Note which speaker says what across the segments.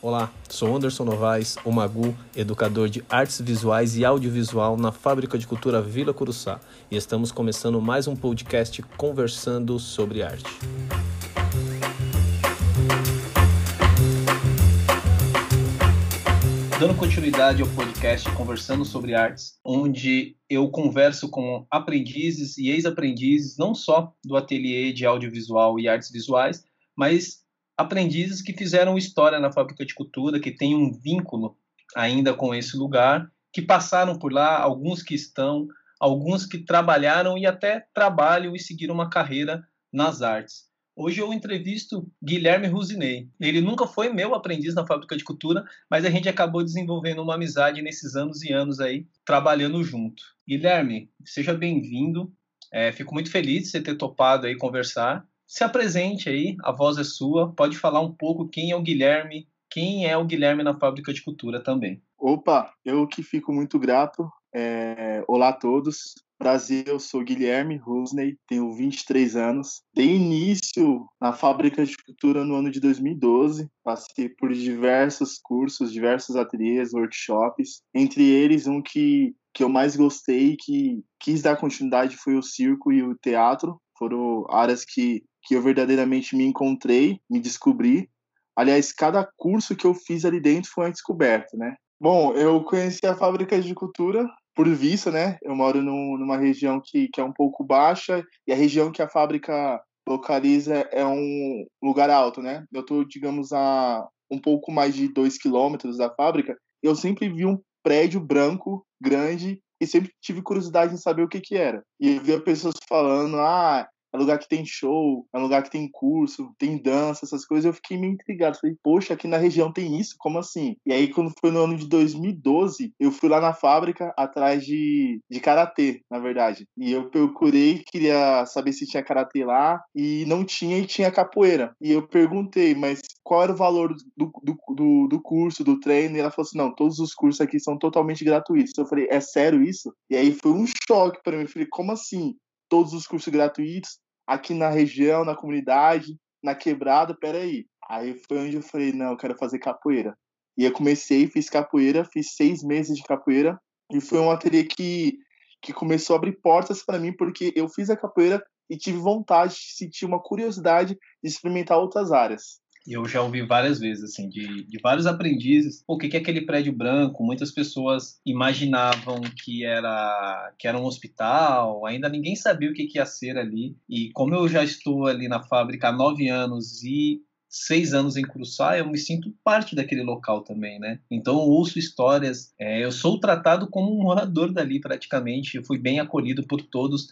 Speaker 1: Olá, sou Anderson Novaes, o Magu, educador de artes visuais e audiovisual na Fábrica de Cultura Vila Curuçá, e estamos começando mais um podcast conversando sobre arte. Dando continuidade ao podcast Conversando sobre Artes, onde eu converso com aprendizes e ex-aprendizes, não só do ateliê de audiovisual e artes visuais, mas aprendizes que fizeram história na fábrica de cultura, que tem um vínculo ainda com esse lugar, que passaram por lá, alguns que estão, alguns que trabalharam e até trabalham e seguiram uma carreira nas artes. Hoje eu entrevisto Guilherme Rusinei. Ele nunca foi meu aprendiz na fábrica de cultura, mas a gente acabou desenvolvendo uma amizade nesses anos e anos aí, trabalhando junto. Guilherme, seja bem-vindo. É, fico muito feliz de você ter topado aí conversar se apresente aí, a voz é sua. Pode falar um pouco quem é o Guilherme, quem é o Guilherme na Fábrica de Cultura também.
Speaker 2: Opa, eu que fico muito grato. É... Olá a todos. Prazer, eu sou Guilherme Rusney, tenho 23 anos. Dei início na Fábrica de Cultura no ano de 2012. Passei por diversos cursos, diversos ateliês, workshops. Entre eles, um que, que eu mais gostei, que quis dar continuidade, foi o circo e o teatro. Foram áreas que que eu verdadeiramente me encontrei, me descobri. Aliás, cada curso que eu fiz ali dentro foi uma descoberta, né? Bom, eu conheci a fábrica de cultura por vista, né? Eu moro num, numa região que, que é um pouco baixa e a região que a fábrica localiza é um lugar alto, né? Eu tô, digamos, a um pouco mais de dois quilômetros da fábrica. Eu sempre vi um prédio branco, grande, e sempre tive curiosidade em saber o que que era. E eu via pessoas falando, ah, é lugar que tem show, é lugar que tem curso, tem dança, essas coisas. Eu fiquei meio intrigado. Falei, poxa, aqui na região tem isso? Como assim? E aí, quando foi no ano de 2012, eu fui lá na fábrica atrás de, de karatê, na verdade. E eu procurei, queria saber se tinha karatê lá, e não tinha, e tinha capoeira. E eu perguntei, mas qual era o valor do, do, do, do curso, do treino? E ela falou assim: não, todos os cursos aqui são totalmente gratuitos. Eu falei, é sério isso? E aí foi um choque para mim. Eu falei, como assim? todos os cursos gratuitos aqui na região, na comunidade, na quebrada, peraí. Aí foi onde eu falei, não, eu quero fazer capoeira. E eu comecei, fiz capoeira, fiz seis meses de capoeira, e foi um ateliê que, que começou a abrir portas para mim, porque eu fiz a capoeira e tive vontade, sentir uma curiosidade de experimentar outras áreas
Speaker 1: eu já ouvi várias vezes, assim, de, de vários aprendizes, o que, que é aquele prédio branco? Muitas pessoas imaginavam que era, que era um hospital, ainda ninguém sabia o que, que ia ser ali. E como eu já estou ali na fábrica há nove anos e seis anos em Curuçá, eu me sinto parte daquele local também, né? Então eu ouço histórias, é, eu sou tratado como um morador dali praticamente, eu fui bem acolhido por todos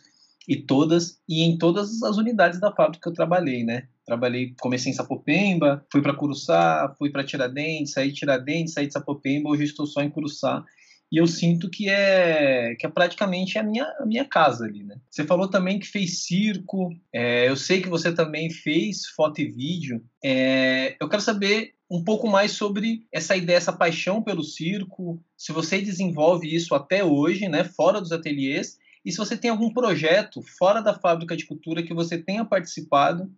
Speaker 1: e todas e em todas as unidades da fábrica que eu trabalhei, né? Trabalhei, comecei em Sapopemba, fui para Curuçá, fui para Tiradentes, saí de Tiradentes, saí de Sapopemba, hoje estou só em Curuçá. E eu sinto que é que é praticamente a minha, a minha casa ali, né? Você falou também que fez circo, é, eu sei que você também fez foto e vídeo. É, eu quero saber um pouco mais sobre essa ideia, essa paixão pelo circo, se você desenvolve isso até hoje, né, fora dos ateliês, e se você tem algum projeto fora da fábrica de cultura que você tenha participado,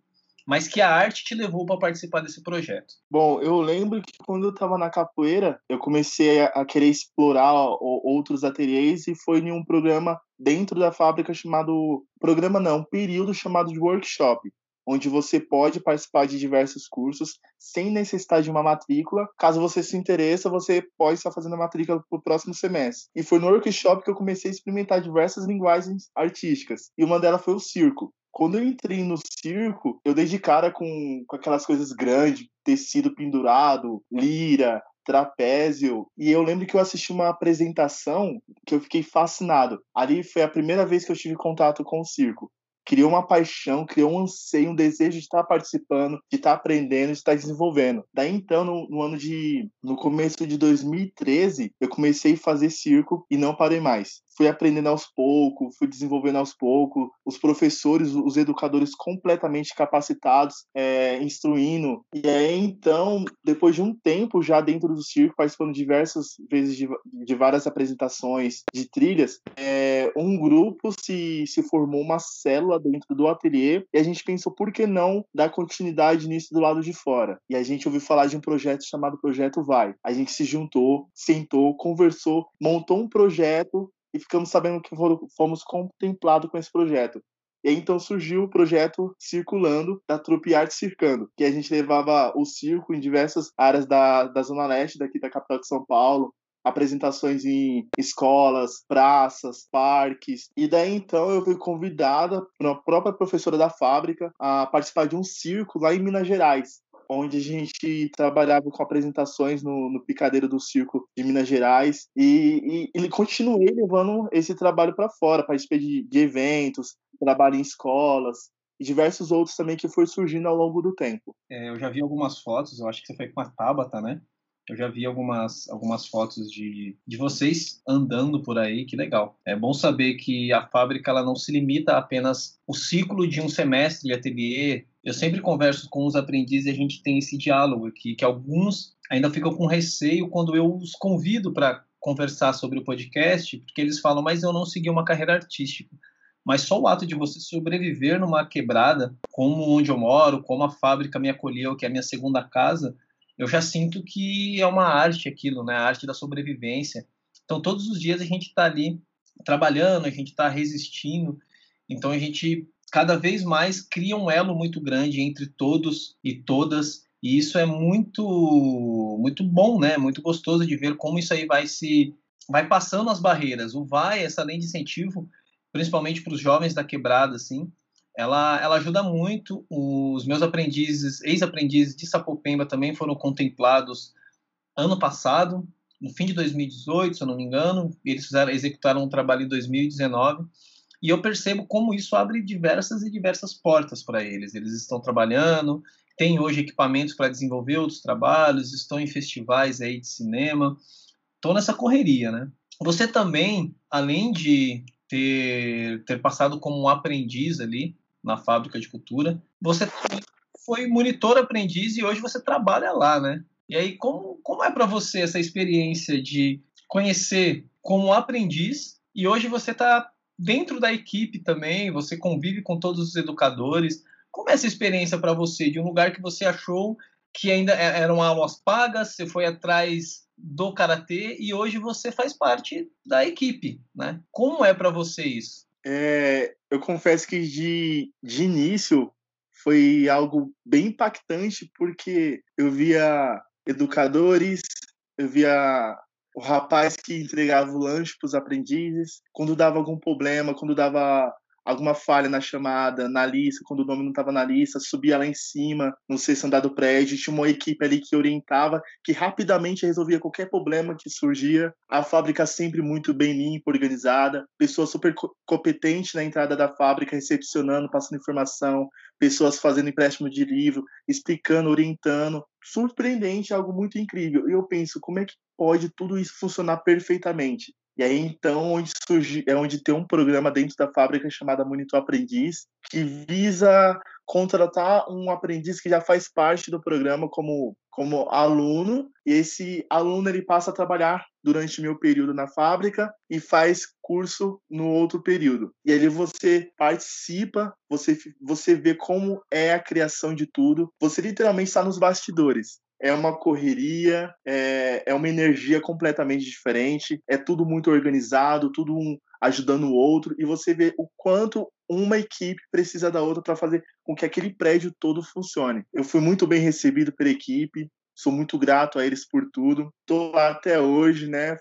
Speaker 1: mas que a arte te levou para participar desse projeto.
Speaker 2: Bom, eu lembro que quando eu estava na capoeira, eu comecei a, querer explorar outros ateliês e foi em um programa dentro da fábrica chamado programa não, um período chamado de workshop, onde você pode participar de diversos cursos sem necessidade de uma matrícula. Caso você se interessa, você pode estar fazendo a matrícula para o próximo semestre. E foi no workshop que eu comecei a experimentar diversas linguagens artísticas. E uma delas foi o circo. Quando eu entrei no circo, eu dei de cara com, com aquelas coisas grandes, tecido pendurado, lira, trapézio. E eu lembro que eu assisti uma apresentação que eu fiquei fascinado. Ali foi a primeira vez que eu tive contato com o circo criou uma paixão, criou um anseio, um desejo de estar participando, de estar aprendendo, de estar desenvolvendo. Daí então, no, no, ano de. no começo de 2013, eu comecei a fazer circo e não parei mais. Fui aprendendo aos poucos, fui desenvolvendo aos poucos, os professores, os educadores completamente capacitados, é, instruindo. E aí, então, depois de um tempo já dentro do circo, participando diversas vezes de, de várias apresentações de trilhas, é, um grupo se, se formou uma célula dentro do ateliê e a gente pensou, por que não dar continuidade nisso do lado de fora? E a gente ouviu falar de um projeto chamado Projeto Vai. A gente se juntou, sentou, conversou, montou um projeto e ficamos sabendo que fomos contemplados com esse projeto. E aí, então surgiu o projeto Circulando, da Trupe Arte Circando, que a gente levava o circo em diversas áreas da, da Zona Leste, daqui da capital de São Paulo, apresentações em escolas, praças, parques. E daí então eu fui convidada pela própria professora da fábrica a participar de um circo lá em Minas Gerais onde a gente trabalhava com apresentações no, no Picadeiro do Circo de Minas Gerais e, continuei levando esse trabalho para fora, participei de, de eventos, trabalho em escolas, e diversos outros também que foi surgindo ao longo do tempo.
Speaker 1: É, eu já vi algumas fotos, eu acho que você foi com a Tabata, né? Eu já vi algumas, algumas fotos de, de vocês andando por aí, que legal. É bom saber que a fábrica ela não se limita a apenas o ciclo de um semestre de ateliê. Eu sempre converso com os aprendizes e a gente tem esse diálogo aqui, que alguns ainda ficam com receio quando eu os convido para conversar sobre o podcast, porque eles falam, mas eu não segui uma carreira artística. Mas só o ato de você sobreviver numa quebrada, como onde eu moro, como a fábrica me acolheu, que é a minha segunda casa, eu já sinto que é uma arte aquilo, né? A arte da sobrevivência. Então, todos os dias a gente está ali trabalhando, a gente está resistindo. Então, a gente cada vez mais cria um elo muito grande entre todos e todas. E isso é muito, muito bom, né? Muito gostoso de ver como isso aí vai se vai passando as barreiras. O vai, essa lei de incentivo, principalmente para os jovens da quebrada, assim, ela, ela ajuda muito. Os meus aprendizes, ex-aprendizes de Sapopemba também foram contemplados ano passado, no fim de 2018, se eu não me engano. Eles fizeram, executaram um trabalho em 2019. E eu percebo como isso abre diversas e diversas portas para eles. Eles estão trabalhando, têm hoje equipamentos para desenvolver outros trabalhos, estão em festivais aí de cinema. Estão nessa correria, né? Você também, além de ter, ter passado como um aprendiz ali, na fábrica de cultura. Você foi monitor aprendiz e hoje você trabalha lá, né? E aí, como, como é para você essa experiência de conhecer como aprendiz e hoje você está dentro da equipe também, você convive com todos os educadores. Como é essa experiência para você de um lugar que você achou que ainda é, eram aulas pagas, você foi atrás do karatê e hoje você faz parte da equipe, né? Como é para você isso?
Speaker 2: É, eu confesso que de, de início foi algo bem impactante, porque eu via educadores, eu via o rapaz que entregava o lanche para os aprendizes, quando dava algum problema, quando dava alguma falha na chamada, na lista, quando o nome não estava na lista, subia lá em cima, no sexto andar do prédio, tinha uma equipe ali que orientava, que rapidamente resolvia qualquer problema que surgia. A fábrica sempre muito bem limpa, organizada, pessoas super competentes na entrada da fábrica, recepcionando, passando informação, pessoas fazendo empréstimo de livro, explicando, orientando. Surpreendente, algo muito incrível. E eu penso, como é que pode tudo isso funcionar perfeitamente? E aí, então, onde surge, é onde tem um programa dentro da fábrica chamado Monitor Aprendiz, que visa contratar um aprendiz que já faz parte do programa como, como aluno, e esse aluno ele passa a trabalhar durante meu período na fábrica e faz curso no outro período. E ali você participa, você, você vê como é a criação de tudo, você literalmente está nos bastidores é uma correria, é, é uma energia completamente diferente, é tudo muito organizado, tudo um ajudando o outro, e você vê o quanto uma equipe precisa da outra para fazer com que aquele prédio todo funcione. Eu fui muito bem recebido pela equipe, sou muito grato a eles por tudo. Estou lá até hoje, né?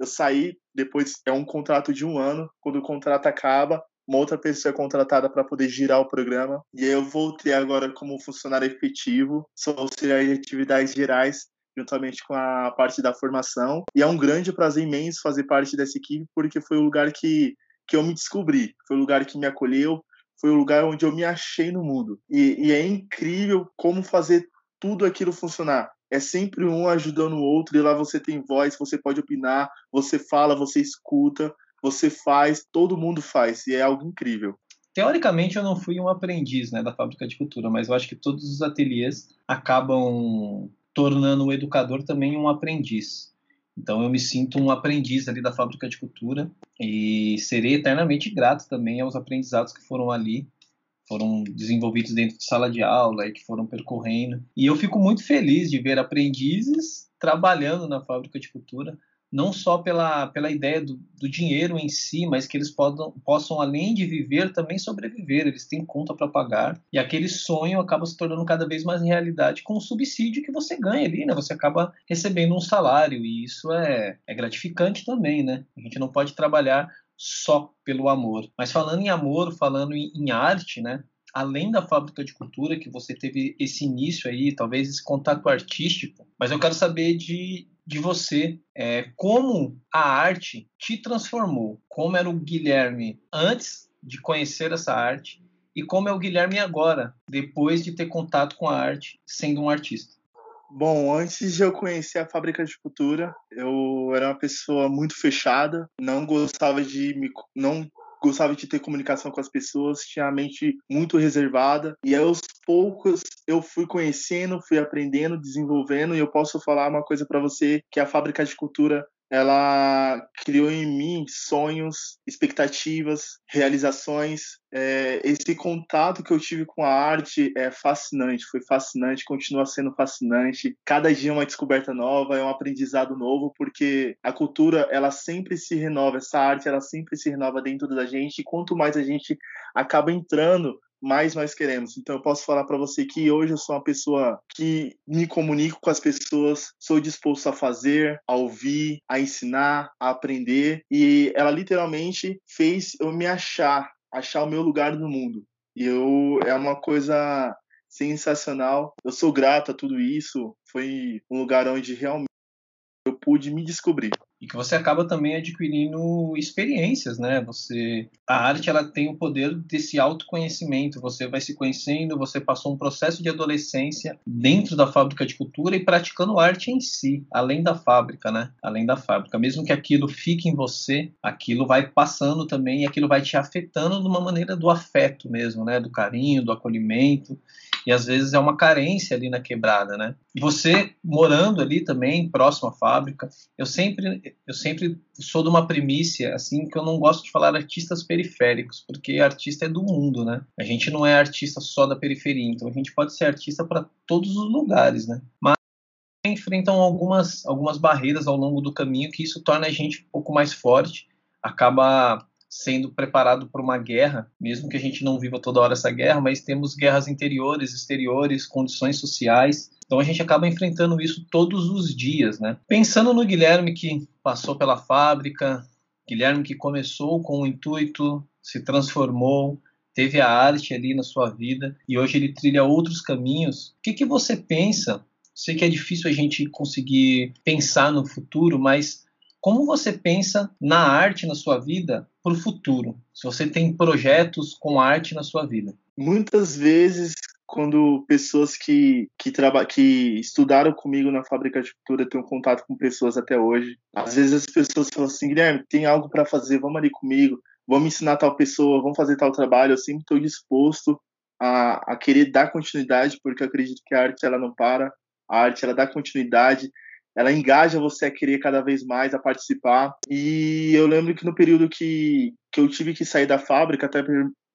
Speaker 2: Eu saí depois é um contrato de um ano. Quando o contrato acaba, uma outra pessoa é contratada para poder girar o programa. E aí eu voltei agora como funcionário efetivo, sou auxiliar de atividades gerais, juntamente com a parte da formação. E é um grande prazer imenso fazer parte dessa equipe, porque foi o lugar que, que eu me descobri, foi o lugar que me acolheu, foi o lugar onde eu me achei no mundo. E, e é incrível como fazer tudo aquilo funcionar. É sempre um ajudando o outro, e lá você tem voz, você pode opinar, você fala, você escuta, você faz, todo mundo faz, e é algo incrível.
Speaker 1: Teoricamente, eu não fui um aprendiz né, da fábrica de cultura, mas eu acho que todos os ateliês acabam tornando o educador também um aprendiz. Então, eu me sinto um aprendiz ali da fábrica de cultura e serei eternamente grato também aos aprendizados que foram ali foram desenvolvidos dentro de sala de aula e que foram percorrendo. E eu fico muito feliz de ver aprendizes trabalhando na fábrica de cultura, não só pela, pela ideia do, do dinheiro em si, mas que eles podam, possam, além de viver, também sobreviver. Eles têm conta para pagar. E aquele sonho acaba se tornando cada vez mais realidade com o subsídio que você ganha ali, né? Você acaba recebendo um salário. E isso é, é gratificante também, né? A gente não pode trabalhar só pelo amor. Mas falando em amor, falando em, em arte, né? além da fábrica de cultura, que você teve esse início aí, talvez esse contato artístico, mas eu quero saber de, de você é, como a arte te transformou, como era o Guilherme antes de conhecer essa arte e como é o Guilherme agora, depois de ter contato com a arte, sendo um artista.
Speaker 2: Bom, antes de eu conhecer a fábrica de cultura, eu era uma pessoa muito fechada, não gostava de me, não gostava de ter comunicação com as pessoas, tinha a mente muito reservada. E aos poucos eu fui conhecendo, fui aprendendo, desenvolvendo e eu posso falar uma coisa para você que a fábrica de cultura ela criou em mim sonhos, expectativas, realizações. É, esse contato que eu tive com a arte é fascinante, foi fascinante, continua sendo fascinante. Cada dia é uma descoberta nova, é um aprendizado novo, porque a cultura ela sempre se renova, essa arte ela sempre se renova dentro da gente. E quanto mais a gente acaba entrando mais nós queremos. Então eu posso falar para você que hoje eu sou uma pessoa que me comunico com as pessoas, sou disposto a fazer, a ouvir, a ensinar, a aprender e ela literalmente fez eu me achar, achar o meu lugar no mundo. E eu é uma coisa sensacional. Eu sou grato a tudo isso. Foi um lugar onde realmente eu pude me descobrir
Speaker 1: e que você acaba também adquirindo experiências, né? Você a arte ela tem o poder desse autoconhecimento. Você vai se conhecendo, você passou um processo de adolescência dentro da fábrica de cultura e praticando arte em si, além da fábrica, né? Além da fábrica, mesmo que aquilo fique em você, aquilo vai passando também e aquilo vai te afetando de uma maneira do afeto mesmo, né? Do carinho, do acolhimento e às vezes é uma carência ali na quebrada, né? Você morando ali também próximo à fábrica, eu sempre eu sempre sou de uma primícia assim que eu não gosto de falar artistas periféricos, porque artista é do mundo, né? A gente não é artista só da periferia, então a gente pode ser artista para todos os lugares, né? Mas enfrentam algumas algumas barreiras ao longo do caminho que isso torna a gente um pouco mais forte, acaba sendo preparado para uma guerra, mesmo que a gente não viva toda hora essa guerra, mas temos guerras interiores, exteriores, condições sociais. Então a gente acaba enfrentando isso todos os dias, né? Pensando no Guilherme que passou pela fábrica, Guilherme que começou com o intuito, se transformou, teve a arte ali na sua vida e hoje ele trilha outros caminhos. O que, que você pensa? Sei que é difícil a gente conseguir pensar no futuro, mas como você pensa na arte na sua vida para o futuro? Se você tem projetos com arte na sua vida?
Speaker 2: Muitas vezes, quando pessoas que, que, traba, que estudaram comigo na fábrica de cultura têm contato com pessoas até hoje, às vezes as pessoas falam assim: Guilherme, tem algo para fazer, vamos ali comigo, vamos ensinar tal pessoa, vamos fazer tal trabalho. Eu sempre estou disposto a, a querer dar continuidade, porque eu acredito que a arte ela não para, a arte ela dá continuidade ela engaja você a querer cada vez mais a participar. E eu lembro que no período que, que eu tive que sair da fábrica, até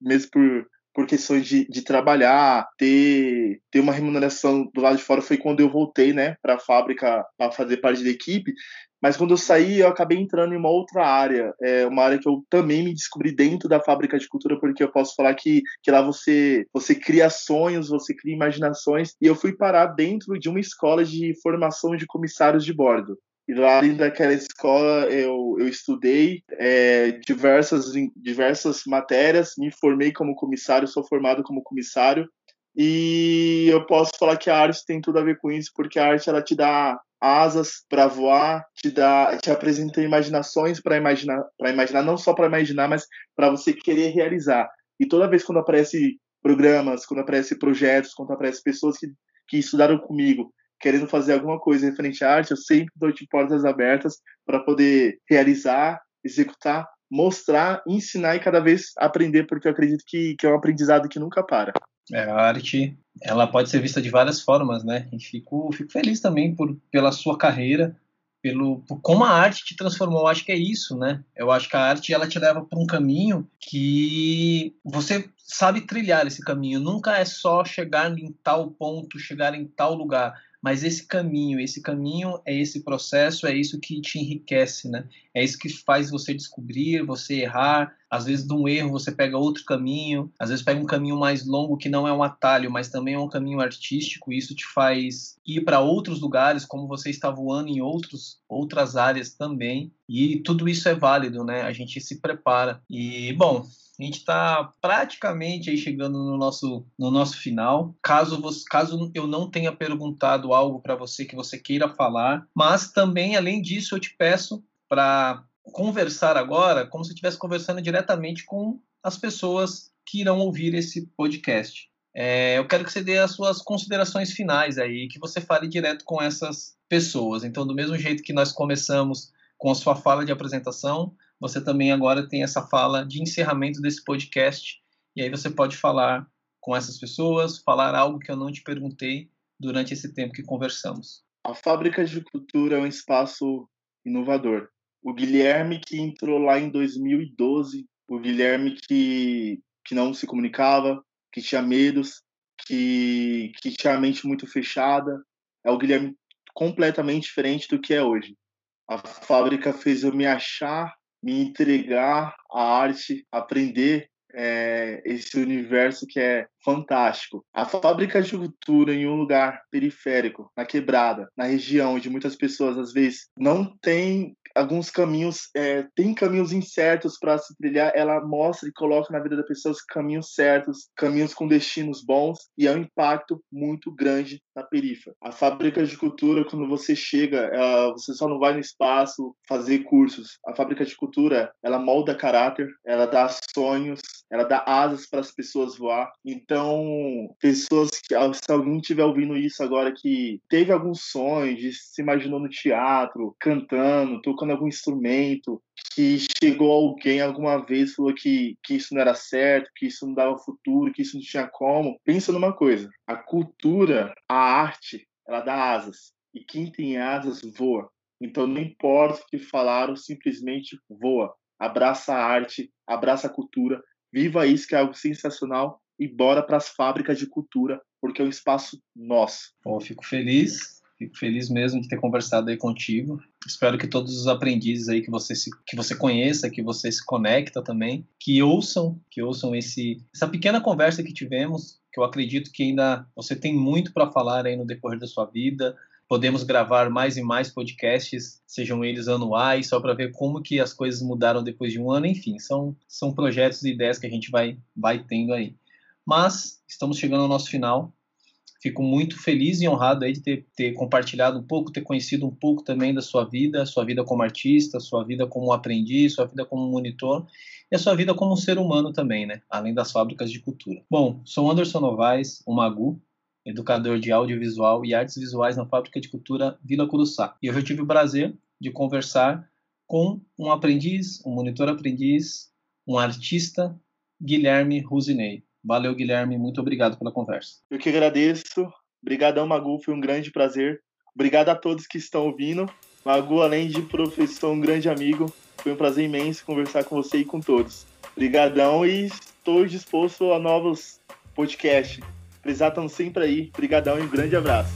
Speaker 2: mesmo por, por questões de, de trabalhar, ter, ter uma remuneração do lado de fora, foi quando eu voltei né, para a fábrica para fazer parte da equipe. Mas quando eu saí, eu acabei entrando em uma outra área, é uma área que eu também me descobri dentro da fábrica de cultura, porque eu posso falar que, que lá você, você cria sonhos, você cria imaginações, e eu fui parar dentro de uma escola de formação de comissários de bordo. E lá dentro daquela escola eu, eu estudei é, diversas, diversas matérias, me formei como comissário, sou formado como comissário. E eu posso falar que a arte tem tudo a ver com isso, porque a arte ela te dá asas para voar, te dá, te apresenta imaginações para imaginar, para imaginar não só para imaginar, mas para você querer realizar. E toda vez quando aparece programas, quando aparece projetos, quando aparece pessoas que, que estudaram comigo, querendo fazer alguma coisa referente à arte, eu sempre dou de portas abertas para poder realizar, executar mostrar, ensinar e cada vez aprender, porque eu acredito que, que é um aprendizado que nunca para.
Speaker 1: É, a arte, ela pode ser vista de várias formas, né? E fico, fico feliz também por, pela sua carreira, pelo por como a arte te transformou. Eu acho que é isso, né? Eu acho que a arte ela te leva para um caminho que você sabe trilhar esse caminho. Nunca é só chegar em tal ponto, chegar em tal lugar mas esse caminho, esse caminho é esse processo, é isso que te enriquece, né? É isso que faz você descobrir, você errar. Às vezes, de um erro, você pega outro caminho, às vezes, pega um caminho mais longo que não é um atalho, mas também é um caminho artístico. E isso te faz ir para outros lugares, como você está voando em outros, outras áreas também. E tudo isso é válido, né? A gente se prepara. E, bom, a gente está praticamente aí chegando no nosso, no nosso final. Caso, você, caso eu não tenha perguntado algo para você que você queira falar, mas também, além disso, eu te peço para conversar agora como se estivesse conversando diretamente com as pessoas que irão ouvir esse podcast. É, eu quero que você dê as suas considerações finais aí, que você fale direto com essas pessoas. Então, do mesmo jeito que nós começamos com a sua fala de apresentação, você também agora tem essa fala de encerramento desse podcast. E aí você pode falar com essas pessoas, falar algo que eu não te perguntei durante esse tempo que conversamos.
Speaker 2: A Fábrica de Cultura é um espaço inovador. O Guilherme que entrou lá em 2012, o Guilherme que, que não se comunicava, que tinha medos, que, que tinha a mente muito fechada, é o Guilherme completamente diferente do que é hoje. A fábrica fez eu me achar me entregar à arte, aprender é, esse universo que é fantástico. A fábrica de cultura em um lugar periférico, na quebrada, na região onde muitas pessoas às vezes não têm alguns caminhos, é, tem caminhos incertos para se trilhar, ela mostra e coloca na vida das pessoas caminhos certos, caminhos com destinos bons e é um impacto muito grande na perifa. A fábrica de cultura, quando você chega, ela, você só não vai no espaço fazer cursos. A fábrica de cultura, ela molda caráter, ela dá sonhos, ela dá asas para as pessoas voar. Então, pessoas que, se alguém estiver ouvindo isso agora que teve alguns sonhos, de se imaginou no teatro, cantando, tocando algum instrumento, que chegou alguém alguma vez falou que, que isso não era certo, que isso não dava futuro, que isso não tinha como. Pensa numa coisa: a cultura, a arte, ela dá asas. E quem tem asas voa. Então não importa o que falaram, simplesmente voa. Abraça a arte, abraça a cultura, viva isso que é algo sensacional e bora para as fábricas de cultura, porque é um espaço nosso.
Speaker 1: Bom, fico feliz Fico feliz mesmo de ter conversado aí contigo. Espero que todos os aprendizes aí que você se, que você conheça, que você se conecta também, que ouçam, que ouçam esse essa pequena conversa que tivemos, que eu acredito que ainda você tem muito para falar aí no decorrer da sua vida. Podemos gravar mais e mais podcasts, sejam eles anuais, só para ver como que as coisas mudaram depois de um ano, enfim, são são projetos e ideias que a gente vai vai tendo aí. Mas estamos chegando ao nosso final. Fico muito feliz e honrado aí de ter, ter compartilhado um pouco, ter conhecido um pouco também da sua vida, sua vida como artista, sua vida como aprendiz, sua vida como monitor e a sua vida como ser humano também, né? Além das fábricas de cultura. Bom, sou Anderson Novaes, o Magu, educador de audiovisual e artes visuais na Fábrica de Cultura Vila Curuçá. E hoje eu tive o prazer de conversar com um aprendiz, um monitor aprendiz, um artista, Guilherme Rusinei. Valeu, Guilherme. Muito obrigado pela conversa.
Speaker 2: Eu que agradeço. Obrigadão, Magu. Foi um grande prazer. Obrigado a todos que estão ouvindo. Magu, além de professor, um grande amigo. Foi um prazer imenso conversar com você e com todos. Obrigadão e estou disposto a novos podcasts. Precisar estão sempre aí. Obrigadão e um grande abraço.